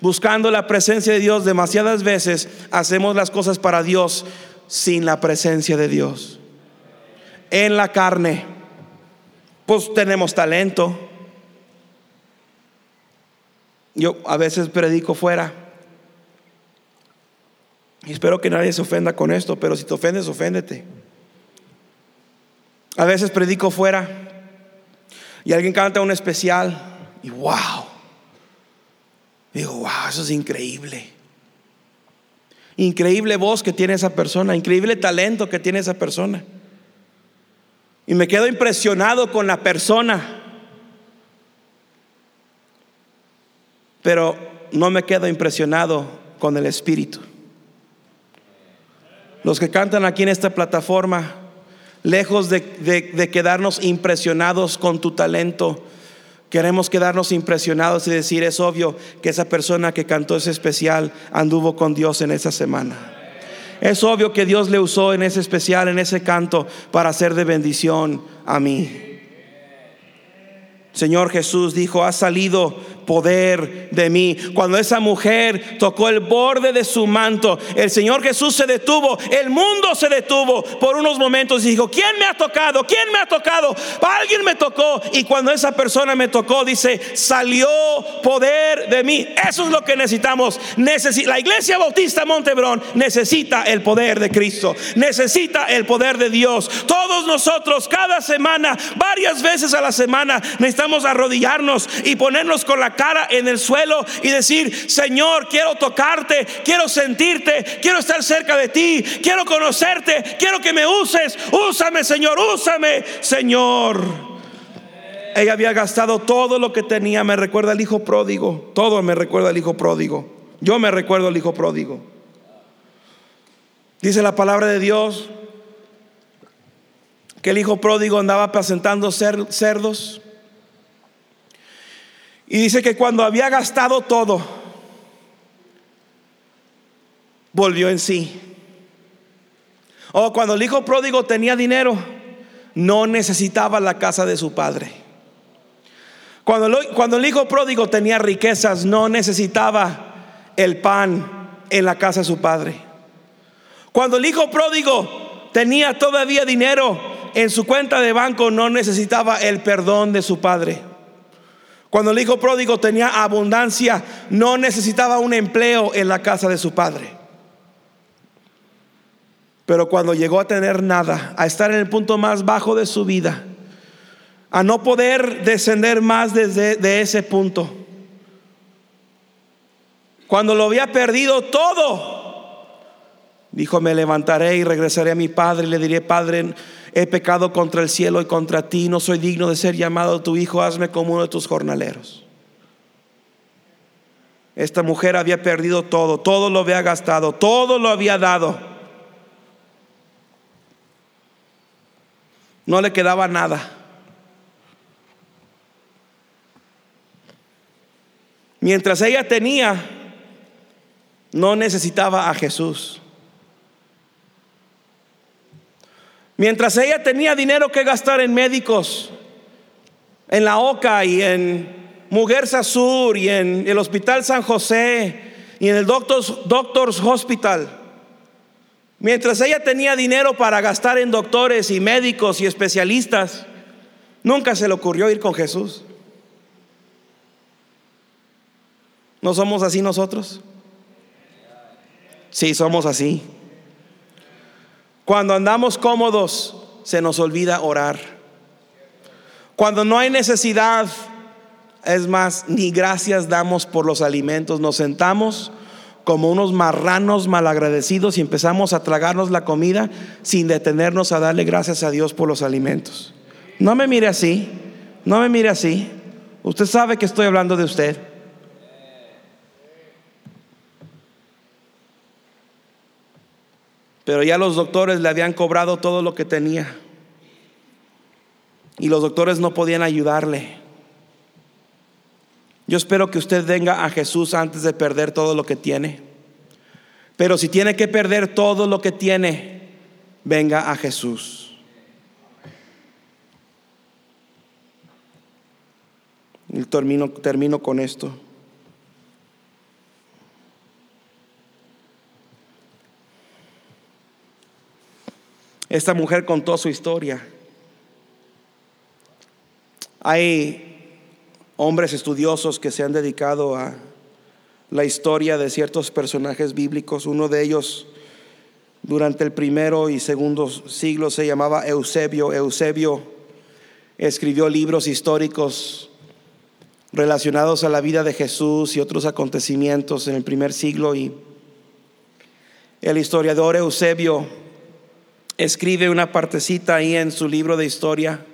Buscando la presencia de Dios, demasiadas veces hacemos las cosas para Dios sin la presencia de Dios. En la carne, pues tenemos talento yo a veces predico fuera. Y espero que nadie se ofenda con esto, pero si te ofendes, oféndete. A veces predico fuera y alguien canta un especial y wow. Digo, wow, eso es increíble. Increíble voz que tiene esa persona, increíble talento que tiene esa persona. Y me quedo impresionado con la persona. pero no me quedo impresionado con el Espíritu. Los que cantan aquí en esta plataforma, lejos de, quedarnos impresionados con tu talento, queremos quedarnos impresionados y decir, es obvio que esa persona que cantó ese especial anduvo con Dios en esa semana. Es obvio que Dios le usó en ese especial, en ese canto, para ser de bendición a mí. Señor Jesús dijo, ha salido poder de mí. Cuando esa mujer tocó el borde de su manto, el Señor Jesús se detuvo, el mundo se detuvo por unos momentos y dijo, ¿quién me ha tocado? ¿quién me ha tocado? Alguien me tocó. Y cuando esa persona me tocó, dice, salió poder de mí. Eso es lo que necesitamos. la iglesia bautista Montebrón necesita el poder de Cristo, necesita el poder de Dios. Todos nosotros, cada semana, varias veces a la semana, necesitamos arrodillarnos y ponernos con la cara en el suelo y decir, Señor, quiero tocarte, quiero sentirte, quiero estar cerca de ti, quiero conocerte, quiero que me uses, úsame, Señor, úsame, Señor. Ella había gastado todo lo que tenía, me recuerda al hijo pródigo, todo me recuerda al hijo pródigo. Yo me recuerdo al hijo pródigo. Dice la palabra de Dios que el hijo pródigo andaba apacentando cerdos y dice que cuando había gastado todo, volvió en sí. O cuando el hijo pródigo tenía dinero, no necesitaba la casa de su padre. Cuando, el hijo pródigo tenía riquezas, no necesitaba el pan en la casa de su padre. Cuando el hijo pródigo tenía todavía dinero en su cuenta de banco, no necesitaba el perdón de su padre. Cuando el hijo pródigo tenía abundancia, no necesitaba un empleo en la casa de su padre. Pero cuando llegó a tener nada, a estar en el punto más bajo de su vida, a no poder descender más desde de ese punto, cuando lo había perdido todo, dijo, me levantaré y regresaré a mi padre y le diré, Padre, he pecado contra el cielo y contra ti, no soy digno de ser llamado tu hijo, hazme como uno de tus jornaleros. Esta mujer había perdido todo, todo lo había gastado, todo lo había dado. No le quedaba nada. Mientras ella tenía, no necesitaba a Jesús. Mientras ella tenía dinero que gastar en médicos, en la OCA y en Muguerza Sur y en el Hospital San José y en el Doctors, Doctors Hospital, mientras ella tenía dinero para gastar en doctores y médicos y especialistas, nunca se le ocurrió ir con Jesús. ¿No somos así nosotros? Sí, somos así. Cuando andamos cómodos, se nos olvida orar. Cuando no hay necesidad, es más, ni gracias damos por los alimentos. Nos sentamos como unos marranos malagradecidos y empezamos a tragarnos la comida sin detenernos a darle gracias a Dios por los alimentos. No me mire así, no me mire así. Usted sabe que estoy hablando de usted. Pero ya los doctores le habían cobrado todo lo que tenía. Y los doctores no podían ayudarle. Yo espero que usted venga a Jesús antes de perder todo lo que tiene. Pero si tiene que perder todo lo que tiene, venga a Jesús. Y termino, termino con esto. Esta mujer contó su historia. Hay hombres estudiosos que se han dedicado a la historia de ciertos personajes bíblicos. Uno de ellos durante el primero y segundo siglo se llamaba Eusebio. Eusebio escribió libros históricos relacionados a la vida de Jesús y otros acontecimientos en el primer siglo y el historiador Eusebio escribe una partecita ahí en su libro de historia.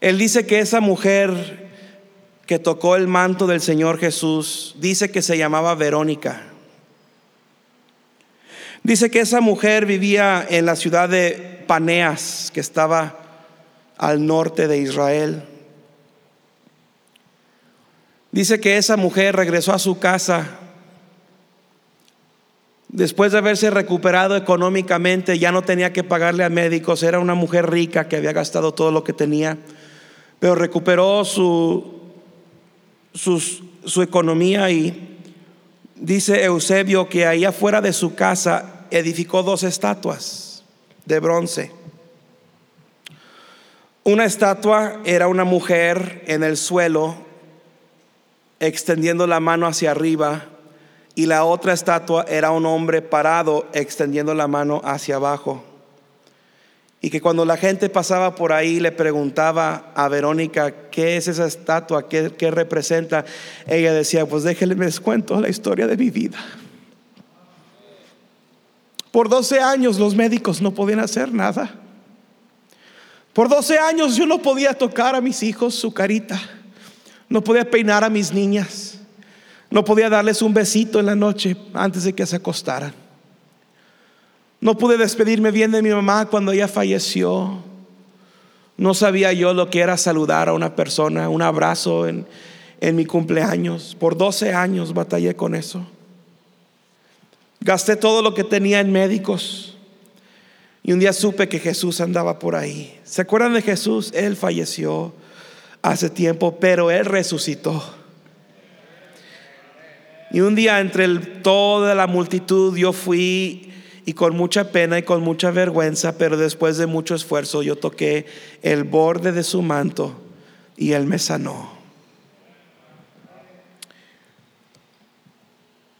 Él dice que esa mujer que tocó el manto del Señor Jesús, dice que se llamaba Verónica. Dice que esa mujer vivía en la ciudad de Paneas, que estaba al norte de Israel. Dice que esa mujer regresó a su casa Después de haberse recuperado económicamente, ya no tenía que pagarle a médicos, era una mujer rica que había gastado todo lo que tenía. pero recuperó su, su economía y dice Eusebio que ahí afuera de su casa edificó dos estatuas de bronce. Una estatua era una mujer en el suelo extendiendo la mano hacia arriba y la otra estatua era un hombre parado extendiendo la mano hacia abajo. Y que cuando la gente pasaba por ahí le preguntaba a Verónica, ¿qué es esa estatua? ¿Qué, representa? Ella decía, pues déjenme les cuento la historia de mi vida. Por 12 años los médicos no podían hacer nada. Por 12 años yo no podía tocar a mis hijos su carita. No podía peinar a mis niñas. No podía darles un besito en la noche antes de que se acostaran. No pude despedirme bien de mi mamá cuando ella falleció. No sabía yo lo que era saludar a una persona, un abrazo en, en mi cumpleaños. Por 12 años batallé con eso. Gasté todo lo que tenía en médicos. Y un día supe que Jesús andaba por ahí. ¿Se acuerdan de Jesús? Él falleció hace tiempo, pero Él resucitó. Y un día entre toda la multitud yo fui y con mucha pena y con mucha vergüenza, pero después de mucho esfuerzo yo toqué el borde de su manto y él me sanó.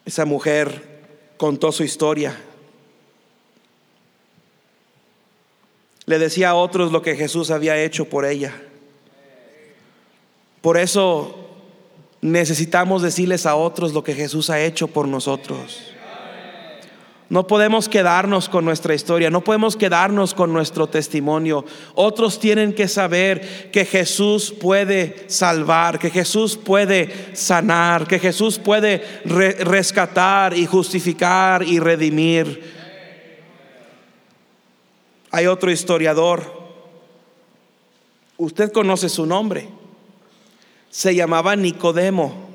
Esa mujer contó su historia. Le decía a otros lo que Jesús había hecho por ella. Por eso necesitamos decirles a otros lo que Jesús ha hecho por nosotros. No podemos quedarnos con nuestra historia, no podemos quedarnos con nuestro testimonio. Otros tienen que saber que Jesús puede salvar, que Jesús puede sanar, que Jesús puede rescatar y justificar y redimir. Hay otro historiador, usted conoce su nombre, se llamaba Nicodemo.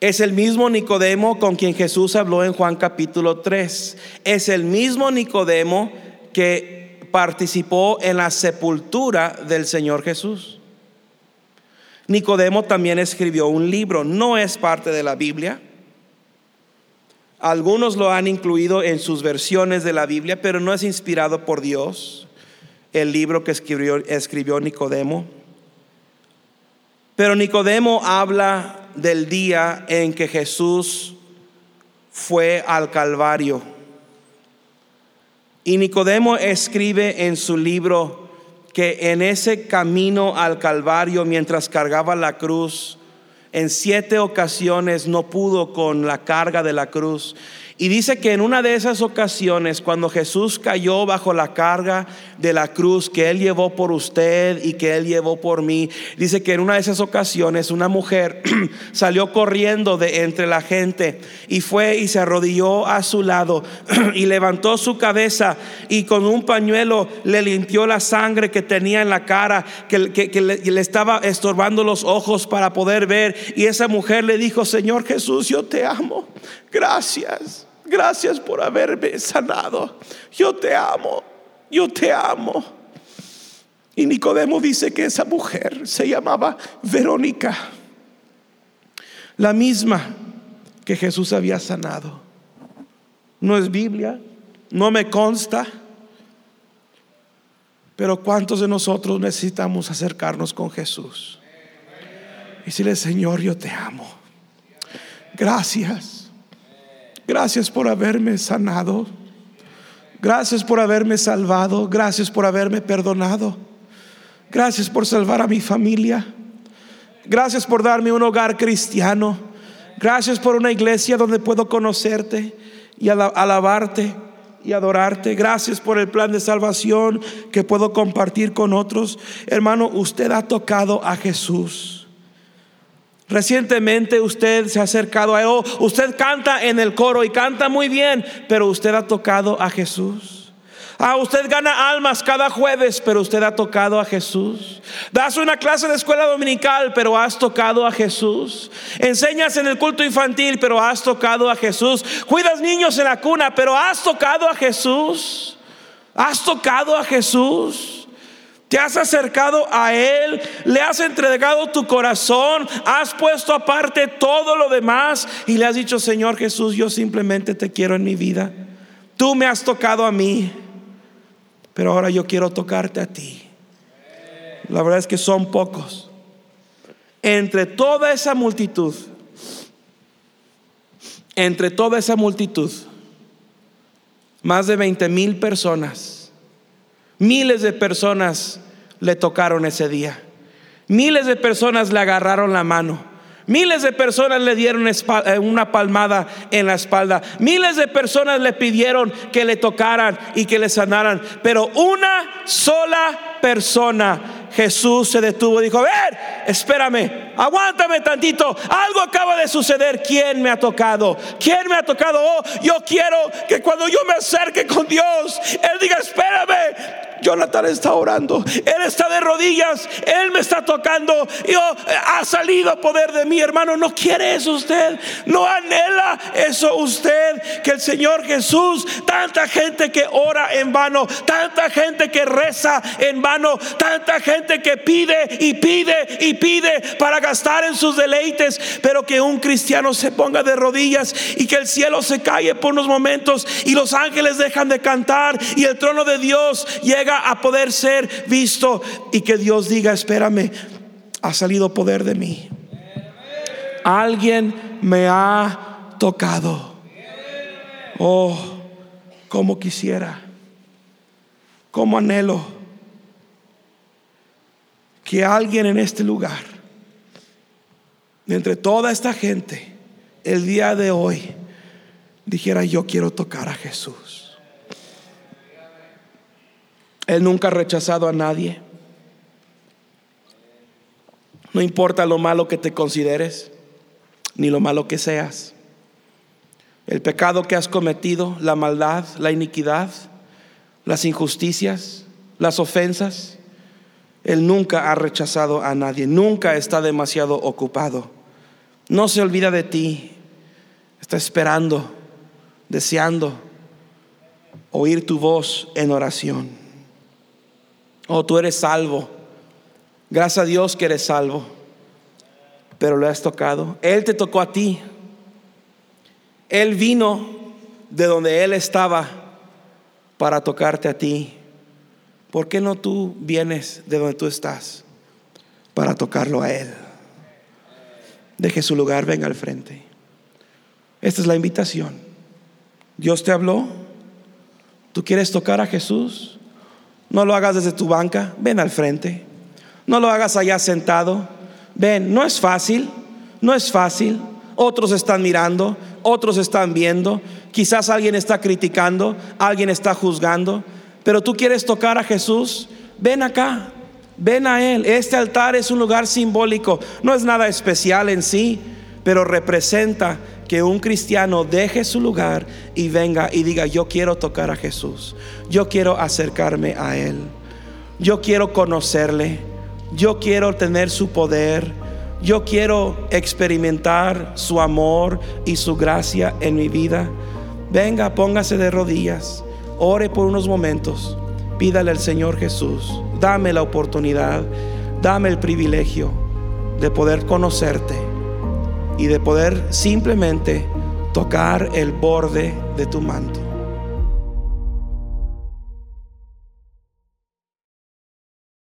Es el mismo Nicodemo con quien Jesús habló en Juan capítulo 3. Es el mismo Nicodemo que participó en la sepultura del Señor Jesús. Nicodemo también escribió un libro, no es parte de la Biblia. Algunos lo han incluido en sus versiones de la Biblia, pero no es inspirado por Dios, el libro que escribió, escribió Nicodemo. Pero Nicodemo habla del día en que Jesús fue al Calvario. Y Nicodemo escribe en su libro que en ese camino al Calvario, mientras cargaba la cruz, en siete ocasiones no pudo con la carga de la cruz y dice que en una de esas ocasiones, cuando Jesús cayó bajo la carga de la cruz que Él llevó por usted y que Él llevó por mí, dice que en una de esas ocasiones una mujer salió corriendo de entre la gente y fue y se arrodilló a su lado y levantó su cabeza y con un pañuelo le limpió la sangre que tenía en la cara, que, le, le estaba estorbando los ojos para poder ver. Y esa mujer le dijo, Señor Jesús, yo te amo. Gracias. Gracias por haberme sanado. Yo te amo. Yo te amo. Y Nicodemo dice que esa mujer se llamaba Verónica. La misma que Jesús había sanado. No es Biblia, no me consta. Pero ¿cuántos de nosotros necesitamos acercarnos con Jesús? Y decirle, Señor, yo te amo. Gracias Gracias por haberme sanado. Gracias por haberme salvado. Gracias por haberme perdonado. Gracias por salvar a mi familia. Gracias por darme un hogar cristiano. Gracias por una iglesia donde puedo conocerte y alabarte y adorarte. Gracias por el plan de salvación que puedo compartir con otros. Hermano, usted ha tocado a Jesús. Recientemente usted se ha acercado a él. Oh, usted canta en el coro y canta muy bien, pero usted ha tocado a Jesús. Ah, usted gana almas cada jueves, pero usted ha tocado a Jesús. Das una clase de escuela dominical, pero has tocado a Jesús. Enseñas en el culto infantil, pero has tocado a Jesús. Cuidas niños en la cuna, pero has tocado a Jesús. Has tocado a Jesús. Te has acercado a Él, le has entregado tu corazón, has puesto aparte todo lo demás y le has dicho, Señor Jesús, yo simplemente te quiero en mi vida. Tú me has tocado a mí, pero ahora yo quiero tocarte a ti. La verdad es que son pocos. Entre toda esa multitud, entre toda esa multitud, más de 20 mil personas, miles de personas le tocaron ese día. Miles de personas le agarraron la mano. Miles de personas le dieron eh, una palmada en la espalda. Miles de personas le pidieron que le tocaran y que le sanaran. Pero una sola persona Jesús se detuvo y dijo, a ver, espérame, aguántame tantito, algo acaba de suceder, ¿quién me ha tocado? ¿Quién me ha tocado? Oh, yo quiero que cuando yo me acerque con Dios, Él diga, espérame, Jonathan está orando, Él está de rodillas, Él me está tocando, yo, ha salido poder de mí, hermano, no quiere eso usted, no anhela eso usted, que el Señor Jesús, tanta gente que ora en vano, tanta gente que reza en vano, tanta gente que pide y pide y pide para gastar en sus deleites, pero que un cristiano se ponga de rodillas y que el cielo se calle por unos momentos y los ángeles dejan de cantar y el trono de Dios llega a poder ser visto y que Dios diga, espérame, ha salido poder de mí. Alguien me ha tocado. Oh, como quisiera, como anhelo que alguien en este lugar, entre toda esta gente, el día de hoy, dijera, yo quiero tocar a Jesús. Él nunca ha rechazado a nadie. No importa lo malo que te consideres, ni lo malo que seas. El pecado que has cometido, la maldad, la iniquidad, las injusticias, las ofensas. Él nunca ha rechazado a nadie, nunca está demasiado ocupado. No se olvida de ti. Está esperando, deseando oír tu voz en oración. Oh, tú eres salvo. Gracias a Dios que eres salvo. Pero lo has tocado. Él te tocó a ti. Él vino de donde Él estaba para tocarte a ti. ¿Por qué no tú vienes de donde tú estás para tocarlo a Él? Deje su lugar, venga al frente. Esta es la invitación. Dios te habló. ¿Tú quieres tocar a Jesús? No lo hagas desde tu banca, ven al frente. No lo hagas allá sentado. Ven, no es fácil, no es fácil. Otros están mirando, otros están viendo. Quizás alguien está criticando, alguien está juzgando. Pero tú quieres tocar a Jesús, ven acá, ven a Él. Este altar es un lugar simbólico, no es nada especial en sí, pero representa que un cristiano deje su lugar y venga y diga, yo quiero tocar a Jesús, yo quiero acercarme a Él, yo quiero conocerle, yo quiero tener su poder, yo quiero experimentar su amor y su gracia en mi vida. Venga, póngase de rodillas, ore por unos momentos, pídale al Señor Jesús, dame la oportunidad, dame el privilegio de poder conocerte y de poder simplemente tocar el borde de tu manto.